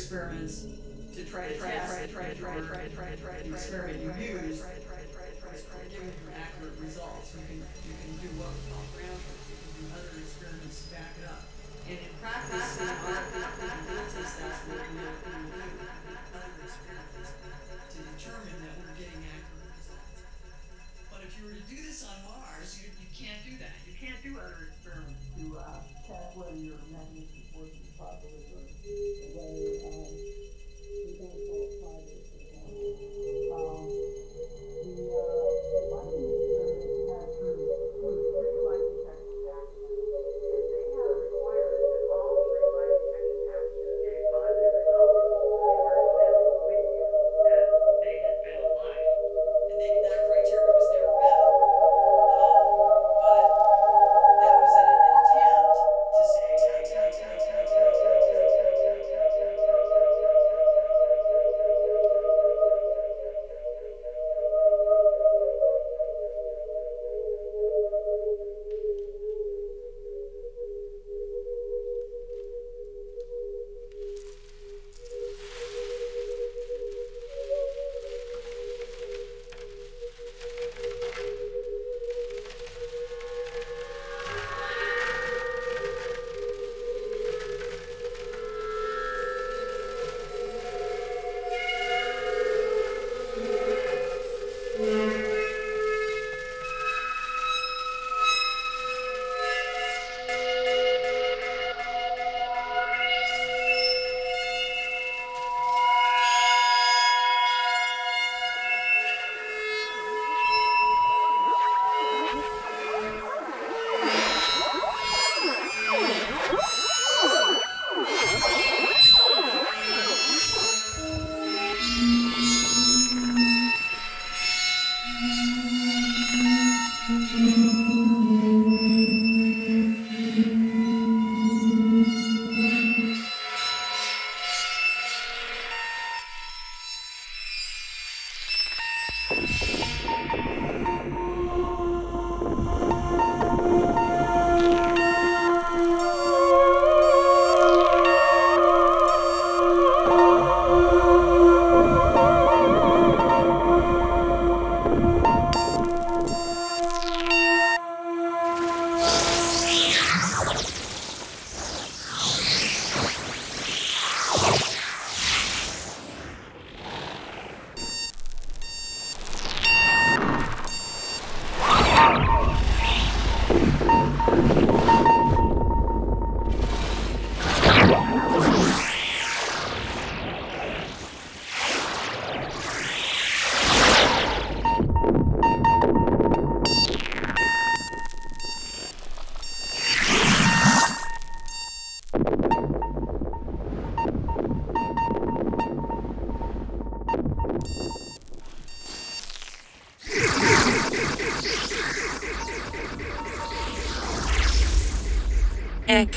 experiments to try to try to try to try to try to try.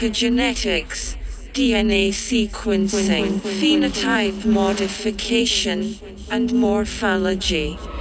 epigenetics, DNA sequencing, phenotype modification, and morphology.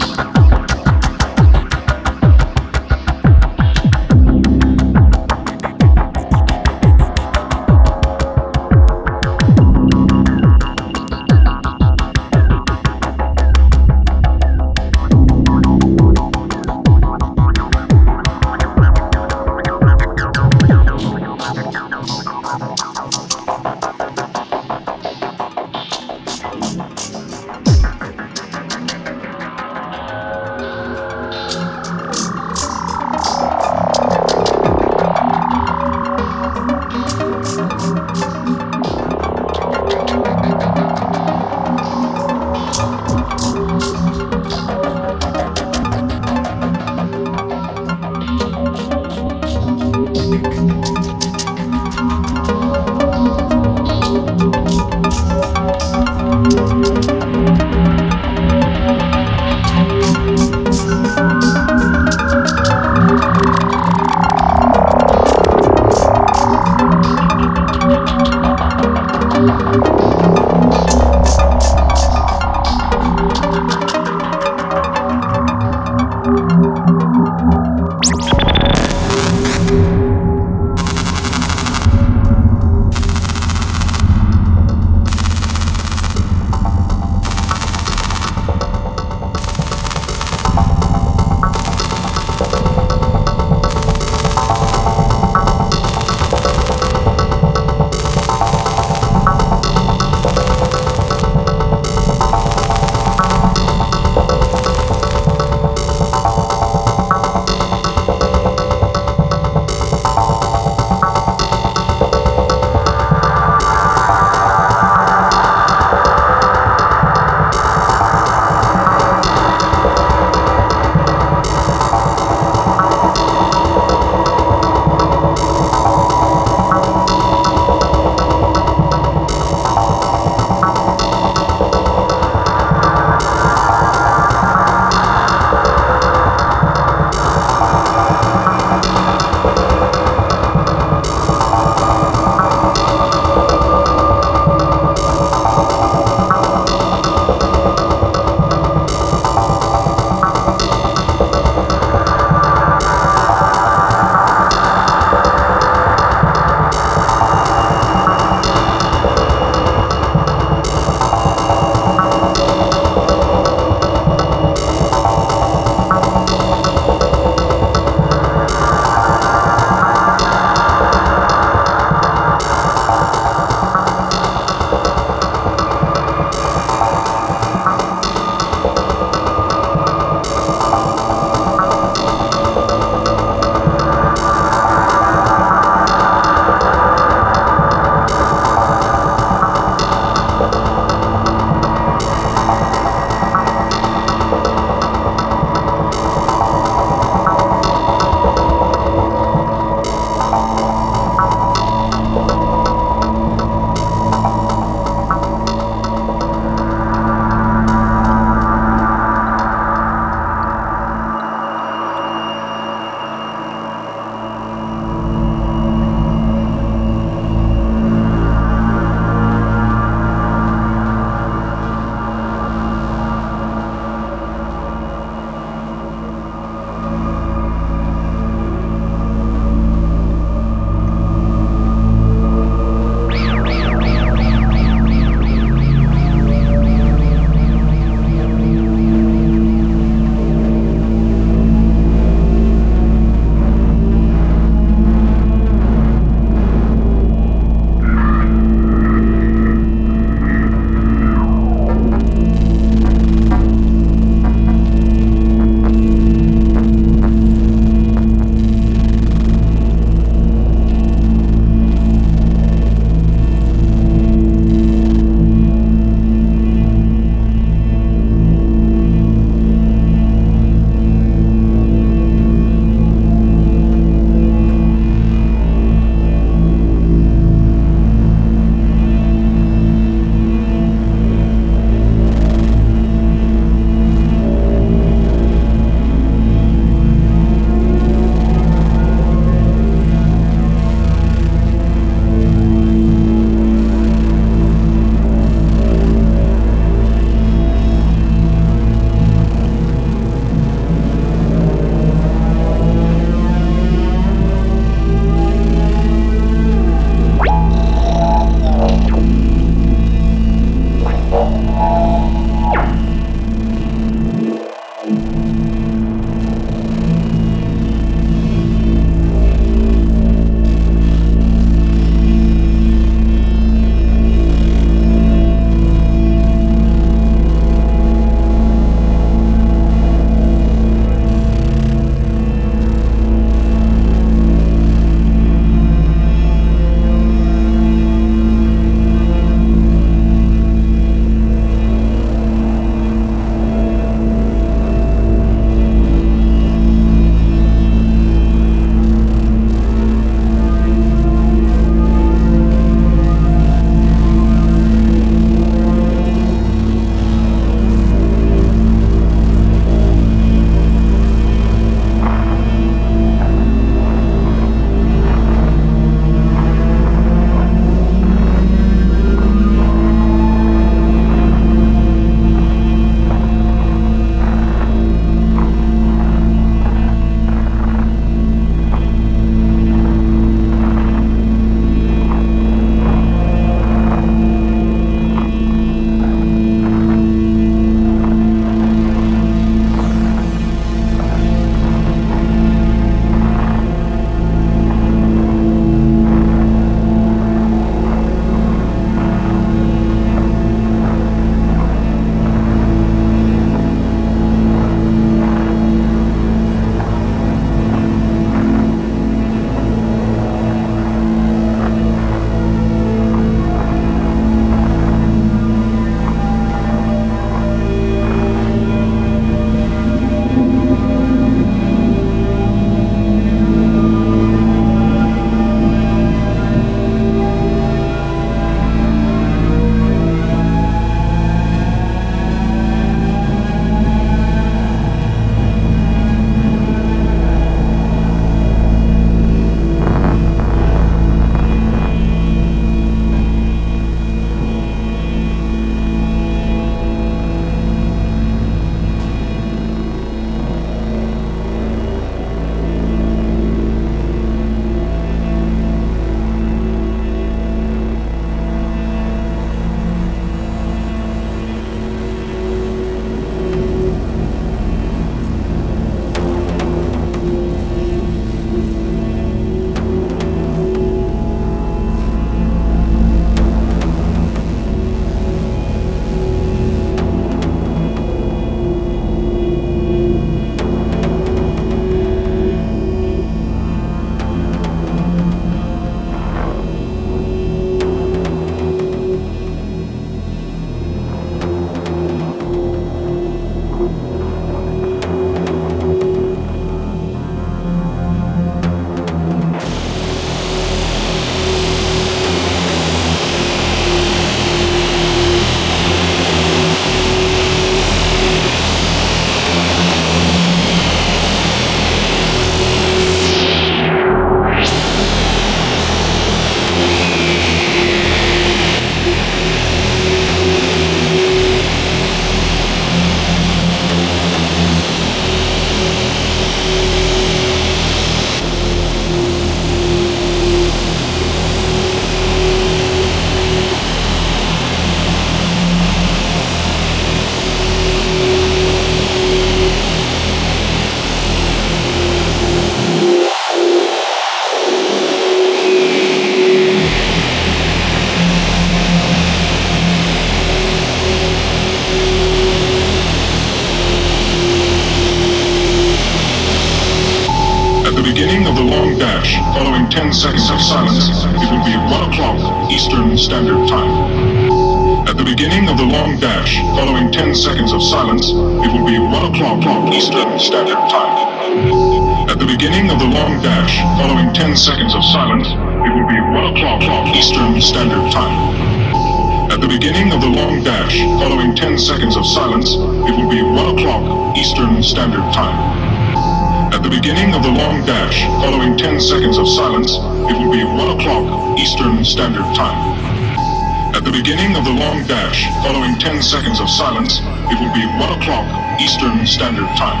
seconds of silence, it will be 1 o'clock Eastern Standard Time.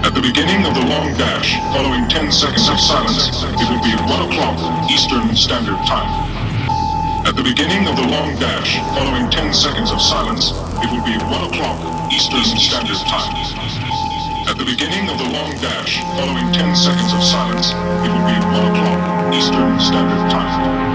At the beginning of the long dash, following 10 seconds of silence, it will be 1 o'clock Eastern Standard Time. At the beginning of the long dash, following 10 seconds of silence, it will be 1 o'clock Eastern Standard Time. At the beginning of the long dash, following 10 seconds of silence, it will be 1 o'clock Eastern Standard Time.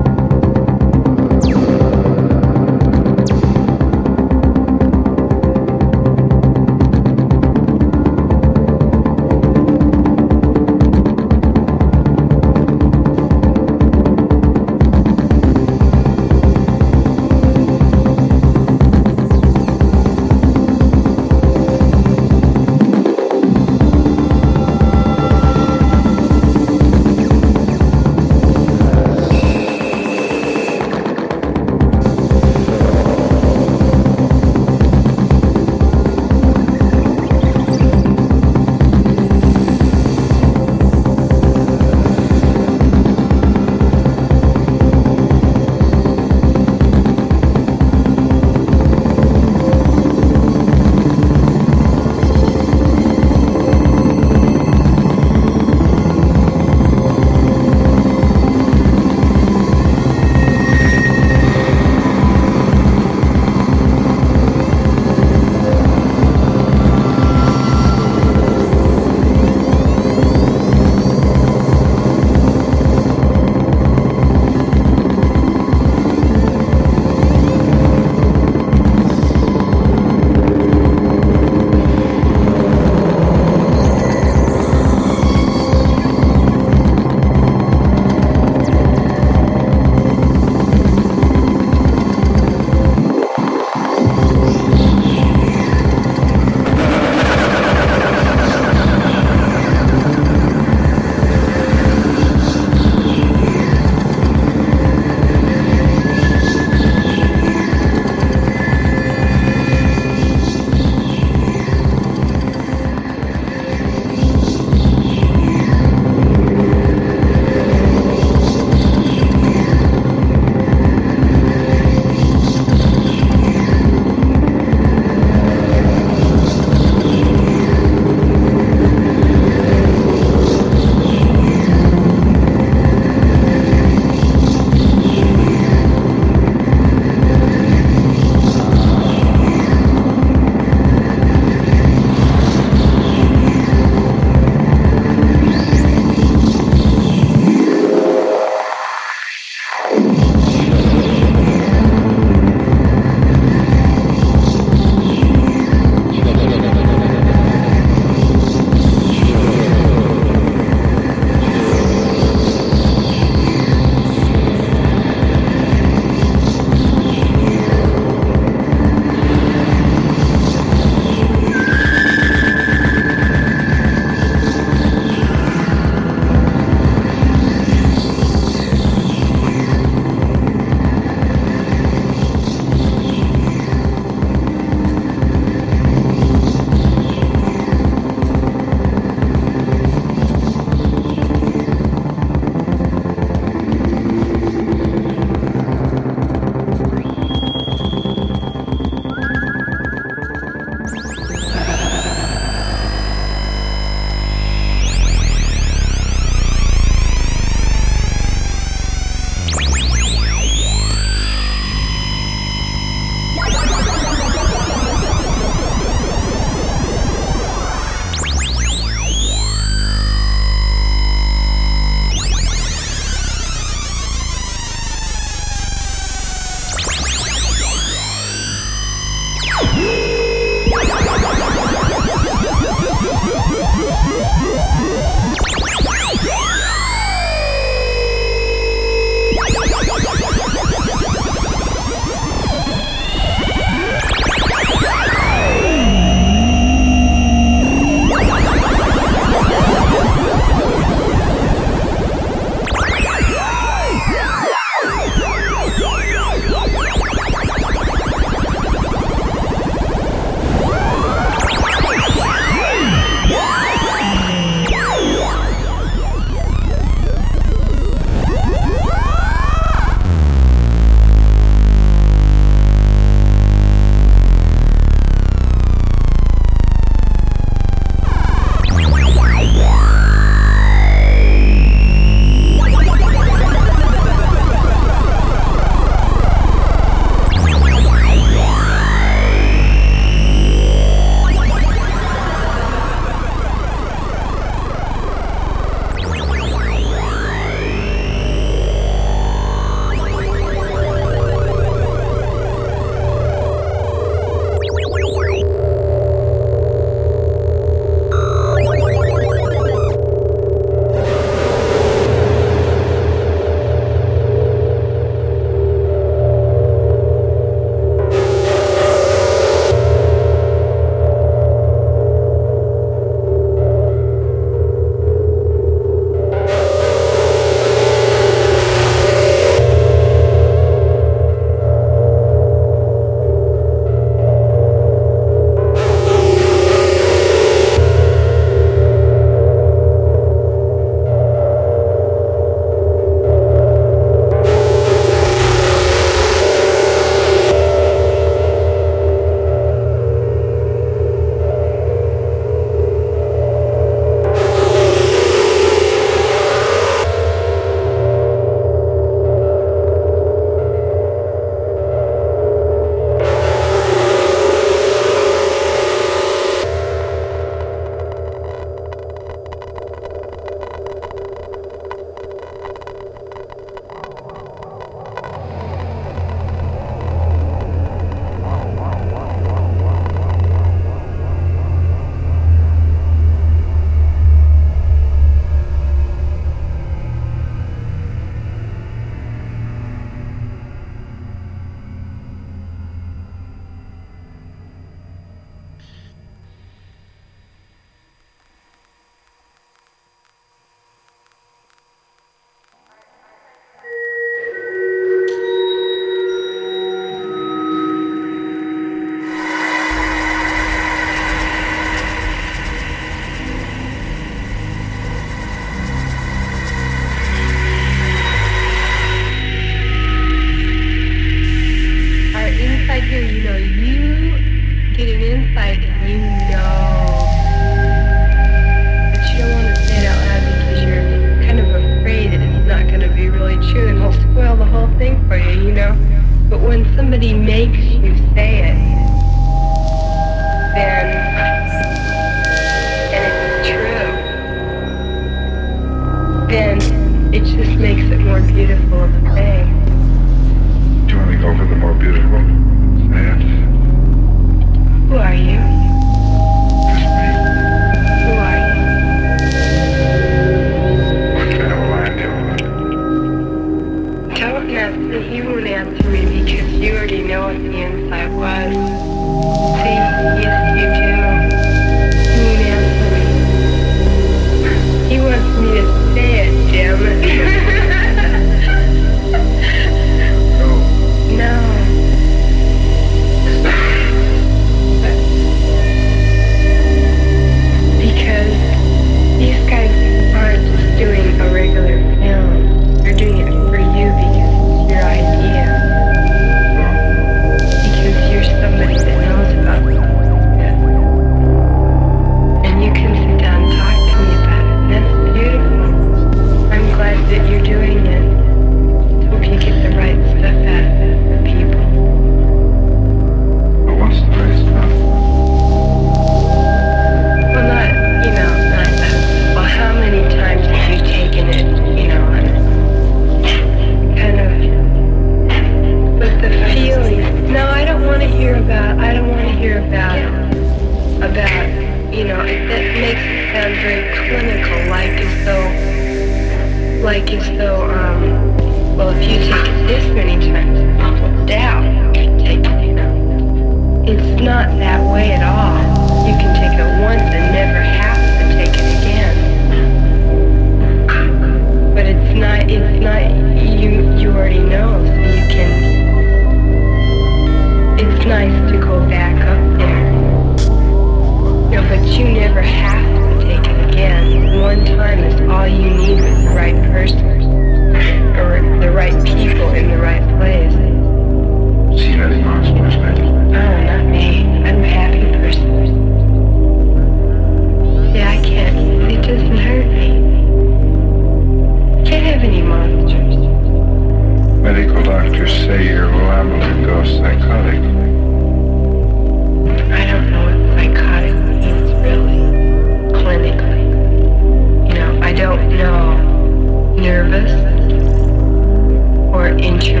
Or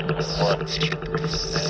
and, and,